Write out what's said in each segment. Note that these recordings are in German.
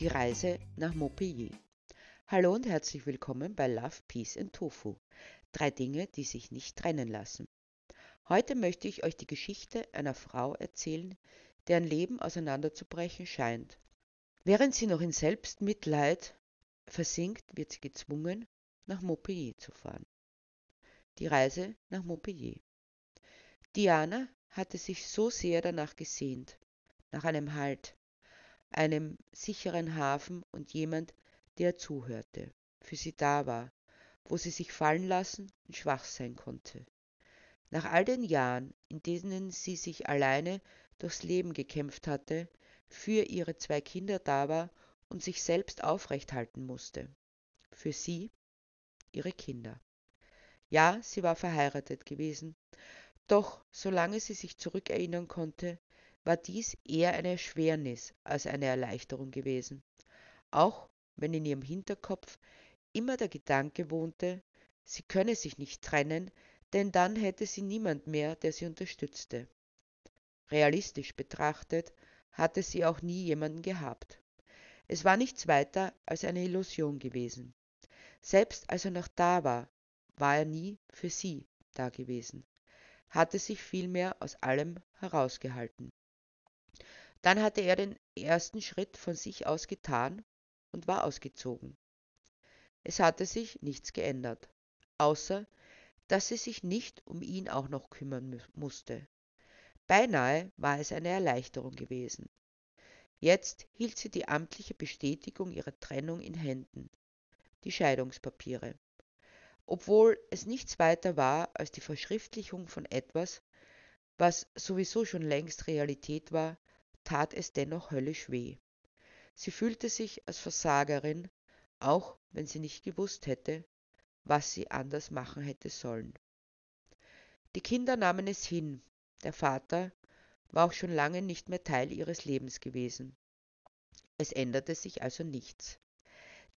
Die Reise nach Montpellier. Hallo und herzlich willkommen bei Love, Peace and Tofu. Drei Dinge, die sich nicht trennen lassen. Heute möchte ich euch die Geschichte einer Frau erzählen, deren Leben auseinanderzubrechen scheint. Während sie noch in Selbstmitleid versinkt, wird sie gezwungen, nach Montpellier zu fahren. Die Reise nach Montpellier. Diana hatte sich so sehr danach gesehnt, nach einem Halt, einem sicheren Hafen und jemand, der zuhörte, für sie da war, wo sie sich fallen lassen und schwach sein konnte. Nach all den Jahren, in denen sie sich alleine durchs Leben gekämpft hatte, für ihre zwei Kinder da war und sich selbst aufrecht halten musste. Für sie, ihre Kinder. Ja, sie war verheiratet gewesen, doch solange sie sich zurückerinnern konnte, war dies eher eine Erschwernis als eine Erleichterung gewesen, auch wenn in ihrem Hinterkopf immer der Gedanke wohnte, sie könne sich nicht trennen, denn dann hätte sie niemand mehr, der sie unterstützte. Realistisch betrachtet hatte sie auch nie jemanden gehabt. Es war nichts weiter als eine Illusion gewesen. Selbst als er noch da war, war er nie für sie da gewesen, hatte sich vielmehr aus allem herausgehalten. Dann hatte er den ersten Schritt von sich aus getan und war ausgezogen. Es hatte sich nichts geändert, außer dass sie sich nicht um ihn auch noch kümmern musste. Beinahe war es eine Erleichterung gewesen. Jetzt hielt sie die amtliche Bestätigung ihrer Trennung in Händen, die Scheidungspapiere. Obwohl es nichts weiter war als die Verschriftlichung von etwas, was sowieso schon längst Realität war, tat es dennoch höllisch weh. Sie fühlte sich als Versagerin, auch wenn sie nicht gewusst hätte, was sie anders machen hätte sollen. Die Kinder nahmen es hin, der Vater war auch schon lange nicht mehr Teil ihres Lebens gewesen. Es änderte sich also nichts.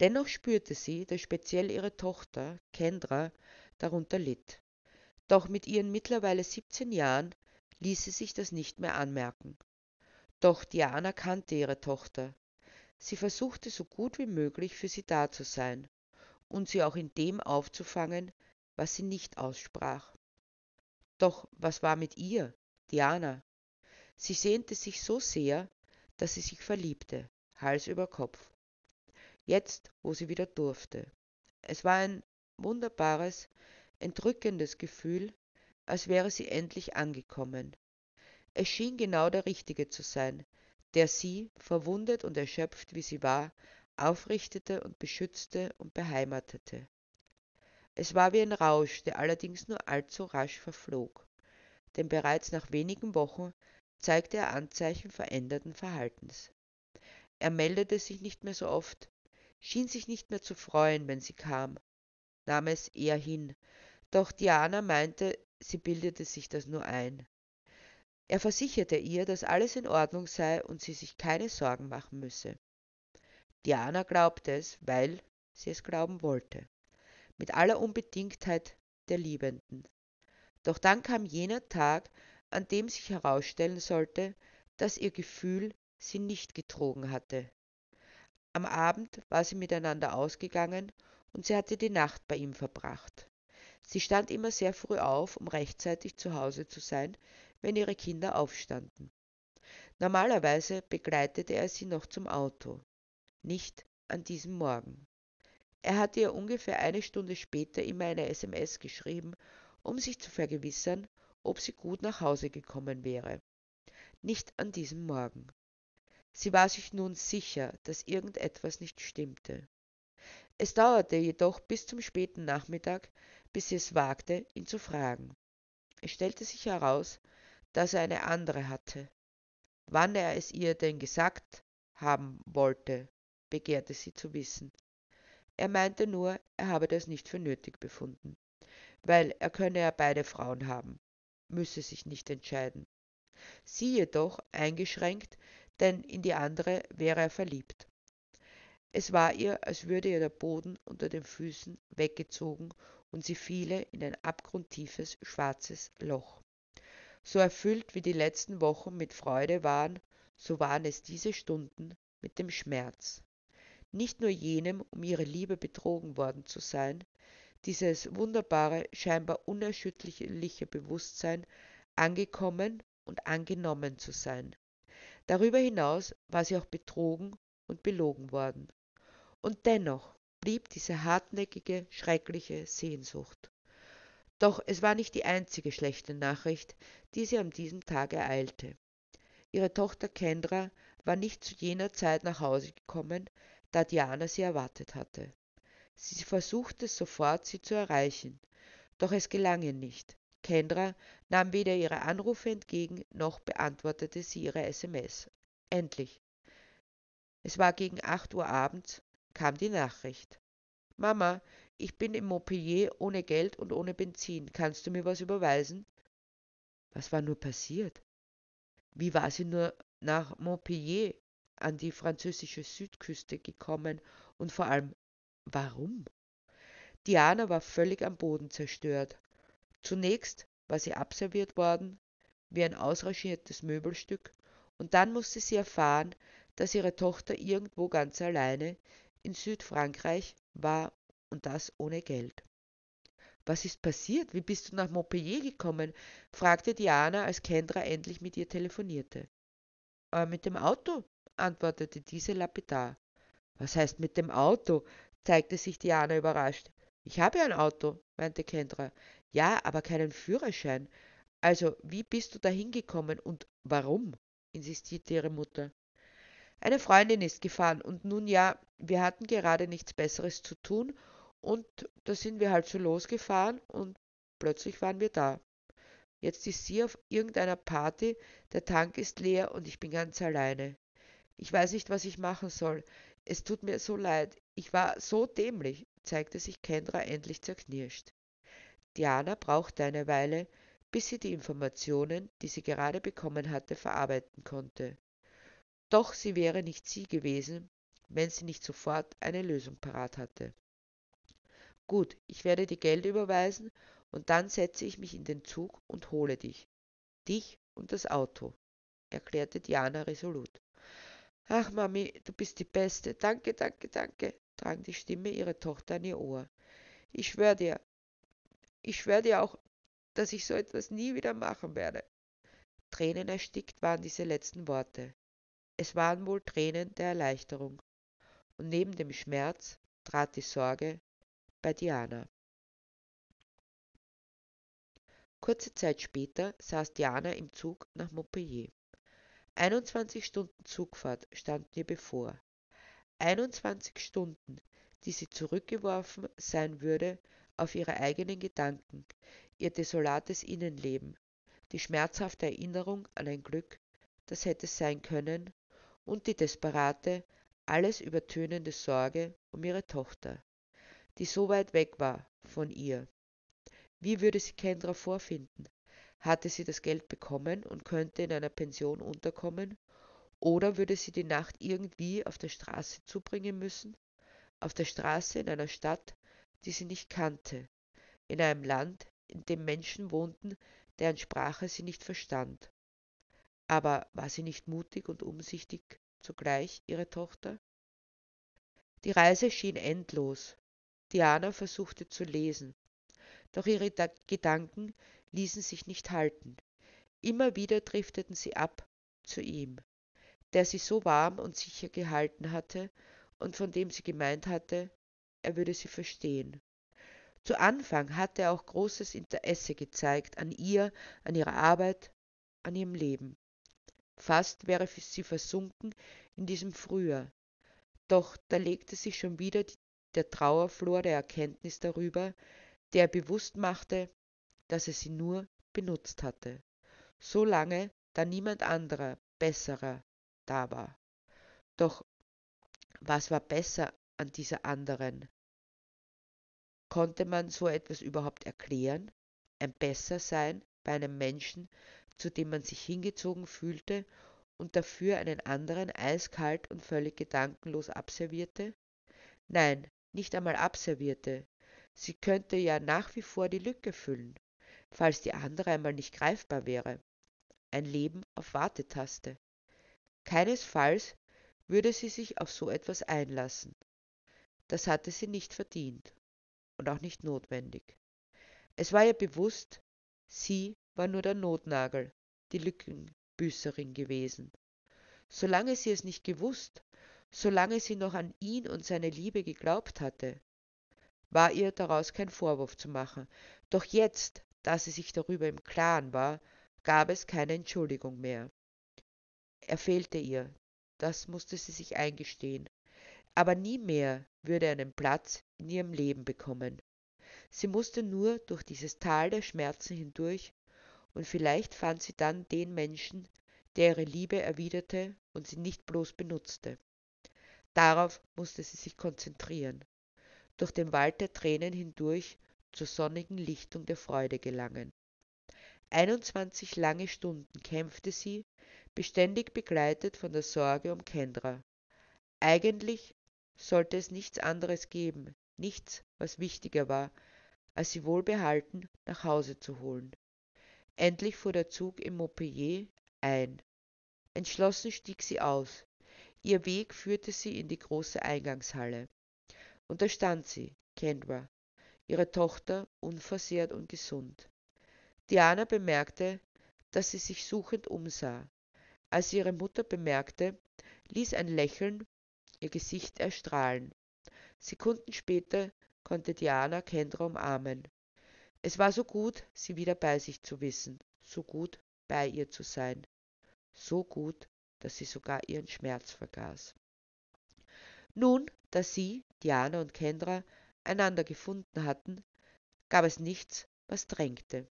Dennoch spürte sie, dass speziell ihre Tochter, Kendra, darunter litt. Doch mit ihren mittlerweile 17 Jahren ließe sich das nicht mehr anmerken. Doch Diana kannte ihre Tochter. Sie versuchte so gut wie möglich für sie da zu sein und sie auch in dem aufzufangen, was sie nicht aussprach. Doch was war mit ihr, Diana? Sie sehnte sich so sehr, dass sie sich verliebte, Hals über Kopf. Jetzt, wo sie wieder durfte. Es war ein wunderbares, entrückendes Gefühl, als wäre sie endlich angekommen, es schien genau der Richtige zu sein, der sie, verwundet und erschöpft wie sie war, aufrichtete und beschützte und beheimatete. Es war wie ein Rausch, der allerdings nur allzu rasch verflog, denn bereits nach wenigen Wochen zeigte er Anzeichen veränderten Verhaltens. Er meldete sich nicht mehr so oft, schien sich nicht mehr zu freuen, wenn sie kam, nahm es eher hin, doch Diana meinte, sie bildete sich das nur ein. Er versicherte ihr, dass alles in Ordnung sei und sie sich keine Sorgen machen müsse. Diana glaubte es, weil sie es glauben wollte, mit aller Unbedingtheit der Liebenden. Doch dann kam jener Tag, an dem sich herausstellen sollte, dass ihr Gefühl sie nicht getrogen hatte. Am Abend war sie miteinander ausgegangen und sie hatte die Nacht bei ihm verbracht. Sie stand immer sehr früh auf, um rechtzeitig zu Hause zu sein, wenn ihre Kinder aufstanden. Normalerweise begleitete er sie noch zum Auto. Nicht an diesem Morgen. Er hatte ihr ungefähr eine Stunde später immer eine SMS geschrieben, um sich zu vergewissern, ob sie gut nach Hause gekommen wäre. Nicht an diesem Morgen. Sie war sich nun sicher, dass irgendetwas nicht stimmte. Es dauerte jedoch bis zum späten Nachmittag, bis sie es wagte, ihn zu fragen. Es stellte sich heraus, dass er eine andere hatte. Wann er es ihr denn gesagt haben wollte, begehrte sie zu wissen. Er meinte nur, er habe das nicht für nötig befunden, weil er könne ja beide Frauen haben, müsse sich nicht entscheiden. Sie jedoch eingeschränkt, denn in die andere wäre er verliebt. Es war ihr, als würde ihr der Boden unter den Füßen weggezogen und sie fiele in ein abgrundtiefes schwarzes Loch. So erfüllt wie die letzten Wochen mit Freude waren, so waren es diese Stunden mit dem Schmerz. nicht nur jenem um ihre Liebe betrogen worden zu sein, dieses wunderbare, scheinbar unerschütterliche Bewusstsein, angekommen und angenommen zu sein. Darüber hinaus war sie auch betrogen und belogen worden. Und dennoch blieb diese hartnäckige, schreckliche Sehnsucht. Doch es war nicht die einzige schlechte Nachricht, die sie an diesem Tag ereilte. Ihre Tochter Kendra war nicht zu jener Zeit nach Hause gekommen, da Diana sie erwartet hatte. Sie versuchte sofort, sie zu erreichen, doch es gelang ihr nicht. Kendra nahm weder ihre Anrufe entgegen, noch beantwortete sie ihre SMS. Endlich. Es war gegen acht Uhr abends, kam die Nachricht. Mama, ich bin im Montpellier ohne Geld und ohne Benzin. Kannst du mir was überweisen? Was war nur passiert? Wie war sie nur nach Montpellier an die französische Südküste gekommen und vor allem warum? Diana war völlig am Boden zerstört. Zunächst war sie abserviert worden wie ein ausrangiertes Möbelstück und dann musste sie erfahren, dass ihre Tochter irgendwo ganz alleine in Südfrankreich war und das ohne Geld. Was ist passiert? Wie bist du nach Montpellier gekommen? fragte Diana, als Kendra endlich mit ihr telefonierte. Äh, mit dem Auto, antwortete diese lapidar. Was heißt mit dem Auto? zeigte sich Diana überrascht. Ich habe ein Auto, meinte Kendra. Ja, aber keinen Führerschein. Also, wie bist du da hingekommen und warum? insistierte ihre Mutter. Eine Freundin ist gefahren und nun ja, wir hatten gerade nichts Besseres zu tun und da sind wir halt so losgefahren und plötzlich waren wir da. Jetzt ist sie auf irgendeiner Party, der Tank ist leer und ich bin ganz alleine. Ich weiß nicht, was ich machen soll. Es tut mir so leid. Ich war so dämlich, zeigte sich Kendra endlich zerknirscht. Diana brauchte eine Weile, bis sie die Informationen, die sie gerade bekommen hatte, verarbeiten konnte. Doch sie wäre nicht sie gewesen, wenn sie nicht sofort eine Lösung parat hatte. Gut, ich werde die Geld überweisen und dann setze ich mich in den Zug und hole dich. Dich und das Auto, erklärte Diana resolut. Ach, Mami, du bist die Beste. Danke, danke, danke, drang die Stimme ihrer Tochter an ihr Ohr. Ich schwör dir, ich schwör dir auch, dass ich so etwas nie wieder machen werde. Tränen erstickt waren diese letzten Worte. Es waren wohl Tränen der Erleichterung. Und neben dem Schmerz trat die Sorge bei Diana. Kurze Zeit später saß Diana im Zug nach Montpellier. 21 Stunden Zugfahrt standen ihr bevor. 21 Stunden, die sie zurückgeworfen sein würde auf ihre eigenen Gedanken, ihr desolates Innenleben, die schmerzhafte Erinnerung an ein Glück, das hätte sein können, und die desperate, alles übertönende Sorge um ihre Tochter, die so weit weg war von ihr. Wie würde sie Kendra vorfinden? Hatte sie das Geld bekommen und könnte in einer Pension unterkommen? Oder würde sie die Nacht irgendwie auf der Straße zubringen müssen? Auf der Straße in einer Stadt, die sie nicht kannte, in einem Land, in dem Menschen wohnten, deren Sprache sie nicht verstand. Aber war sie nicht mutig und umsichtig zugleich, ihre Tochter? Die Reise schien endlos. Diana versuchte zu lesen, doch ihre da Gedanken ließen sich nicht halten. Immer wieder drifteten sie ab zu ihm, der sie so warm und sicher gehalten hatte und von dem sie gemeint hatte, er würde sie verstehen. Zu Anfang hatte er auch großes Interesse gezeigt an ihr, an ihrer Arbeit, an ihrem Leben. Fast wäre sie versunken in diesem Frühjahr. Doch da legte sich schon wieder der Trauerflor der Erkenntnis darüber, der bewusst machte, dass er sie nur benutzt hatte, so lange, da niemand anderer, besserer da war. Doch was war besser an dieser anderen? Konnte man so etwas überhaupt erklären? Ein Bessersein bei einem Menschen, zu dem man sich hingezogen fühlte und dafür einen anderen eiskalt und völlig gedankenlos abservierte? Nein, nicht einmal abservierte. Sie könnte ja nach wie vor die Lücke füllen, falls die andere einmal nicht greifbar wäre. Ein Leben auf Wartetaste. Keinesfalls würde sie sich auf so etwas einlassen. Das hatte sie nicht verdient und auch nicht notwendig. Es war ihr bewusst, sie war nur der Notnagel, die Lückenbüßerin gewesen. Solange sie es nicht gewusst, solange sie noch an ihn und seine Liebe geglaubt hatte, war ihr daraus kein Vorwurf zu machen. Doch jetzt, da sie sich darüber im Klaren war, gab es keine Entschuldigung mehr. Er fehlte ihr, das musste sie sich eingestehen, aber nie mehr würde er einen Platz in ihrem Leben bekommen. Sie musste nur durch dieses Tal der Schmerzen hindurch, und vielleicht fand sie dann den Menschen, der ihre Liebe erwiderte und sie nicht bloß benutzte. Darauf musste sie sich konzentrieren, durch den Wald der Tränen hindurch zur sonnigen Lichtung der Freude gelangen. 21 lange Stunden kämpfte sie, beständig begleitet von der Sorge um Kendra. Eigentlich sollte es nichts anderes geben, nichts, was wichtiger war, als sie wohlbehalten nach Hause zu holen. Endlich fuhr der Zug im Montpellier ein. Entschlossen stieg sie aus. Ihr Weg führte sie in die große Eingangshalle. Und da stand sie, Kendra, ihre Tochter, unversehrt und gesund. Diana bemerkte, dass sie sich suchend umsah. Als sie ihre Mutter bemerkte, ließ ein Lächeln ihr Gesicht erstrahlen. Sekunden später konnte Diana Kendra umarmen. Es war so gut, sie wieder bei sich zu wissen, so gut bei ihr zu sein, so gut, dass sie sogar ihren Schmerz vergaß. Nun, da sie, Diana und Kendra, einander gefunden hatten, gab es nichts, was drängte.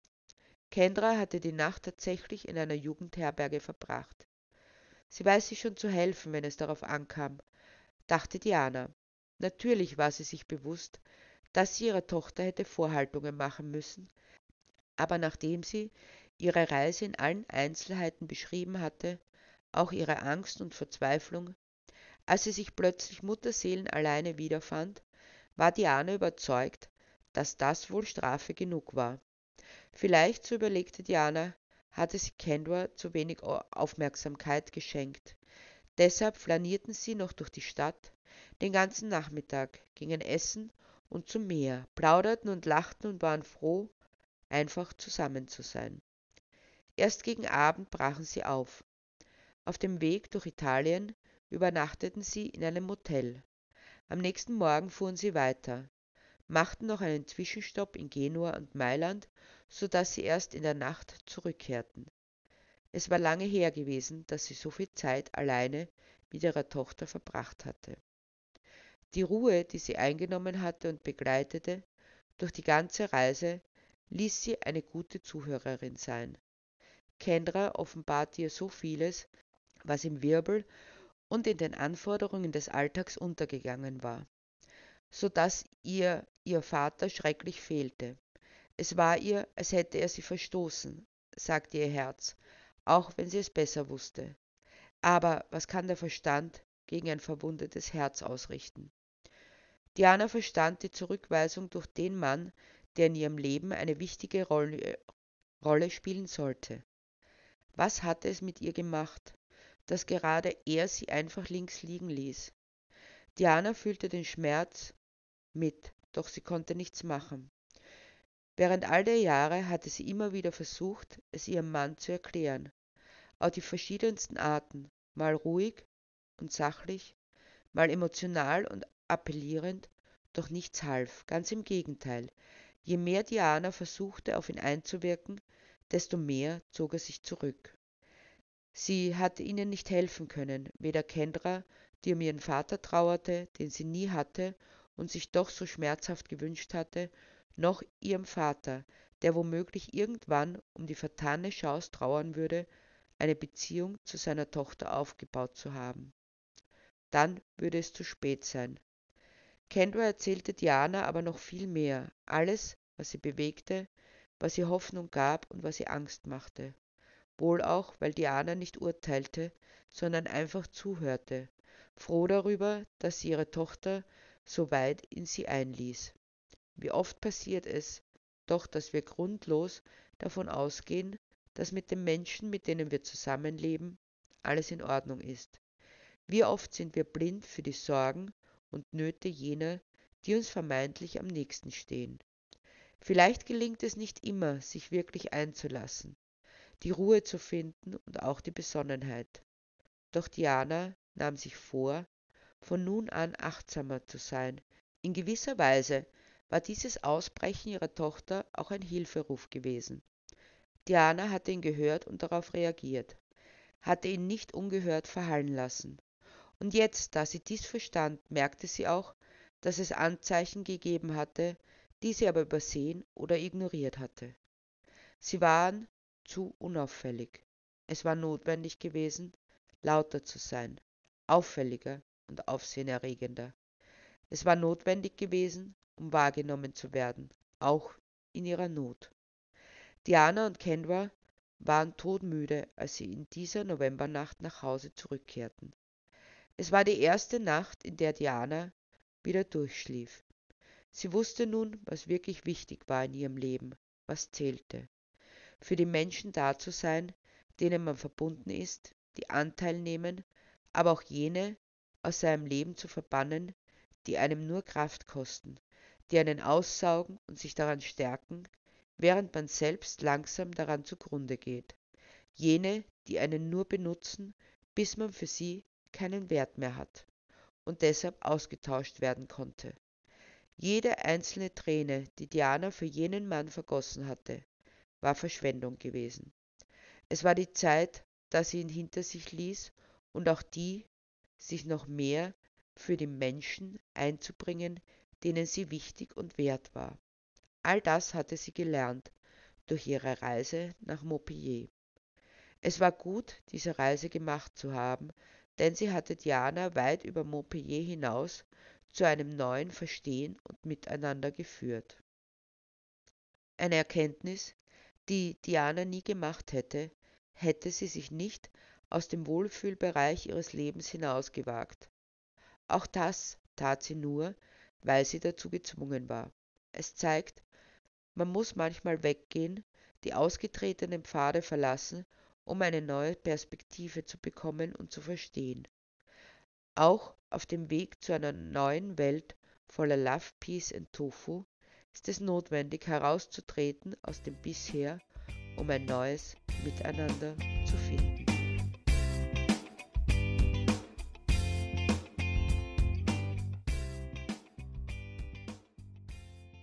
Kendra hatte die Nacht tatsächlich in einer Jugendherberge verbracht. Sie weiß sich schon zu helfen, wenn es darauf ankam, dachte Diana. Natürlich war sie sich bewusst, dass sie ihrer Tochter hätte Vorhaltungen machen müssen, aber nachdem sie ihre Reise in allen Einzelheiten beschrieben hatte, auch ihre Angst und Verzweiflung, als sie sich plötzlich Mutterseelen alleine wiederfand, war Diana überzeugt, dass das wohl Strafe genug war. Vielleicht, so überlegte Diana, hatte sie Kendra zu wenig Aufmerksamkeit geschenkt. Deshalb flanierten sie noch durch die Stadt den ganzen Nachmittag, gingen essen und zum Meer, plauderten und lachten und waren froh, einfach zusammen zu sein. Erst gegen Abend brachen sie auf. Auf dem Weg durch Italien übernachteten sie in einem Motel. Am nächsten Morgen fuhren sie weiter machten noch einen Zwischenstopp in Genua und Mailand, so dass sie erst in der Nacht zurückkehrten. Es war lange her gewesen, dass sie so viel Zeit alleine mit ihrer Tochter verbracht hatte. Die Ruhe, die sie eingenommen hatte und begleitete durch die ganze Reise, ließ sie eine gute Zuhörerin sein. Kendra offenbarte ihr so vieles, was im Wirbel und in den Anforderungen des Alltags untergegangen war so dass ihr ihr Vater schrecklich fehlte. Es war ihr, als hätte er sie verstoßen, sagte ihr Herz, auch wenn sie es besser wusste. Aber was kann der Verstand gegen ein verwundetes Herz ausrichten? Diana verstand die Zurückweisung durch den Mann, der in ihrem Leben eine wichtige Rolle, Rolle spielen sollte. Was hatte es mit ihr gemacht, dass gerade er sie einfach links liegen ließ? Diana fühlte den Schmerz mit, doch sie konnte nichts machen. Während all der Jahre hatte sie immer wieder versucht, es ihrem Mann zu erklären, auf die verschiedensten Arten, mal ruhig und sachlich, mal emotional und appellierend, doch nichts half, ganz im Gegenteil. Je mehr Diana versuchte, auf ihn einzuwirken, desto mehr zog er sich zurück. Sie hatte ihnen nicht helfen können, weder Kendra, die um ihren Vater trauerte, den sie nie hatte, und sich doch so schmerzhaft gewünscht hatte, noch ihrem Vater, der womöglich irgendwann um die vertane Chance trauern würde, eine Beziehung zu seiner Tochter aufgebaut zu haben. Dann würde es zu spät sein. Kendra erzählte Diana aber noch viel mehr, alles, was sie bewegte, was ihr Hoffnung gab und was ihr Angst machte. Wohl auch, weil Diana nicht urteilte, sondern einfach zuhörte, froh darüber, dass sie ihre Tochter so weit in sie einließ. Wie oft passiert es doch, dass wir grundlos davon ausgehen, dass mit den Menschen, mit denen wir zusammenleben, alles in Ordnung ist. Wie oft sind wir blind für die Sorgen und Nöte jener, die uns vermeintlich am nächsten stehen. Vielleicht gelingt es nicht immer, sich wirklich einzulassen, die Ruhe zu finden und auch die Besonnenheit. Doch Diana nahm sich vor, von nun an achtsamer zu sein. In gewisser Weise war dieses Ausbrechen ihrer Tochter auch ein Hilferuf gewesen. Diana hatte ihn gehört und darauf reagiert, hatte ihn nicht ungehört verhallen lassen. Und jetzt, da sie dies verstand, merkte sie auch, dass es Anzeichen gegeben hatte, die sie aber übersehen oder ignoriert hatte. Sie waren zu unauffällig. Es war notwendig gewesen, lauter zu sein, auffälliger und aufsehenerregender. Es war notwendig gewesen, um wahrgenommen zu werden, auch in ihrer Not. Diana und Kendra waren todmüde, als sie in dieser Novembernacht nach Hause zurückkehrten. Es war die erste Nacht, in der Diana wieder durchschlief. Sie wusste nun, was wirklich wichtig war in ihrem Leben, was zählte. Für die Menschen da zu sein, denen man verbunden ist, die Anteil nehmen, aber auch jene aus seinem Leben zu verbannen, die einem nur Kraft kosten, die einen aussaugen und sich daran stärken, während man selbst langsam daran zugrunde geht. Jene, die einen nur benutzen, bis man für sie keinen Wert mehr hat und deshalb ausgetauscht werden konnte. Jede einzelne Träne, die Diana für jenen Mann vergossen hatte, war Verschwendung gewesen. Es war die Zeit, da sie ihn hinter sich ließ und auch die, sich noch mehr für die Menschen einzubringen, denen sie wichtig und wert war. All das hatte sie gelernt durch ihre Reise nach Montpellier. Es war gut, diese Reise gemacht zu haben, denn sie hatte Diana weit über Montpellier hinaus zu einem neuen Verstehen und Miteinander geführt. Eine Erkenntnis, die Diana nie gemacht hätte, hätte sie sich nicht aus dem Wohlfühlbereich ihres Lebens hinausgewagt. Auch das tat sie nur, weil sie dazu gezwungen war. Es zeigt, man muss manchmal weggehen, die ausgetretenen Pfade verlassen, um eine neue Perspektive zu bekommen und zu verstehen. Auch auf dem Weg zu einer neuen Welt voller Love, Peace and Tofu ist es notwendig herauszutreten aus dem bisher, um ein neues Miteinander zu finden.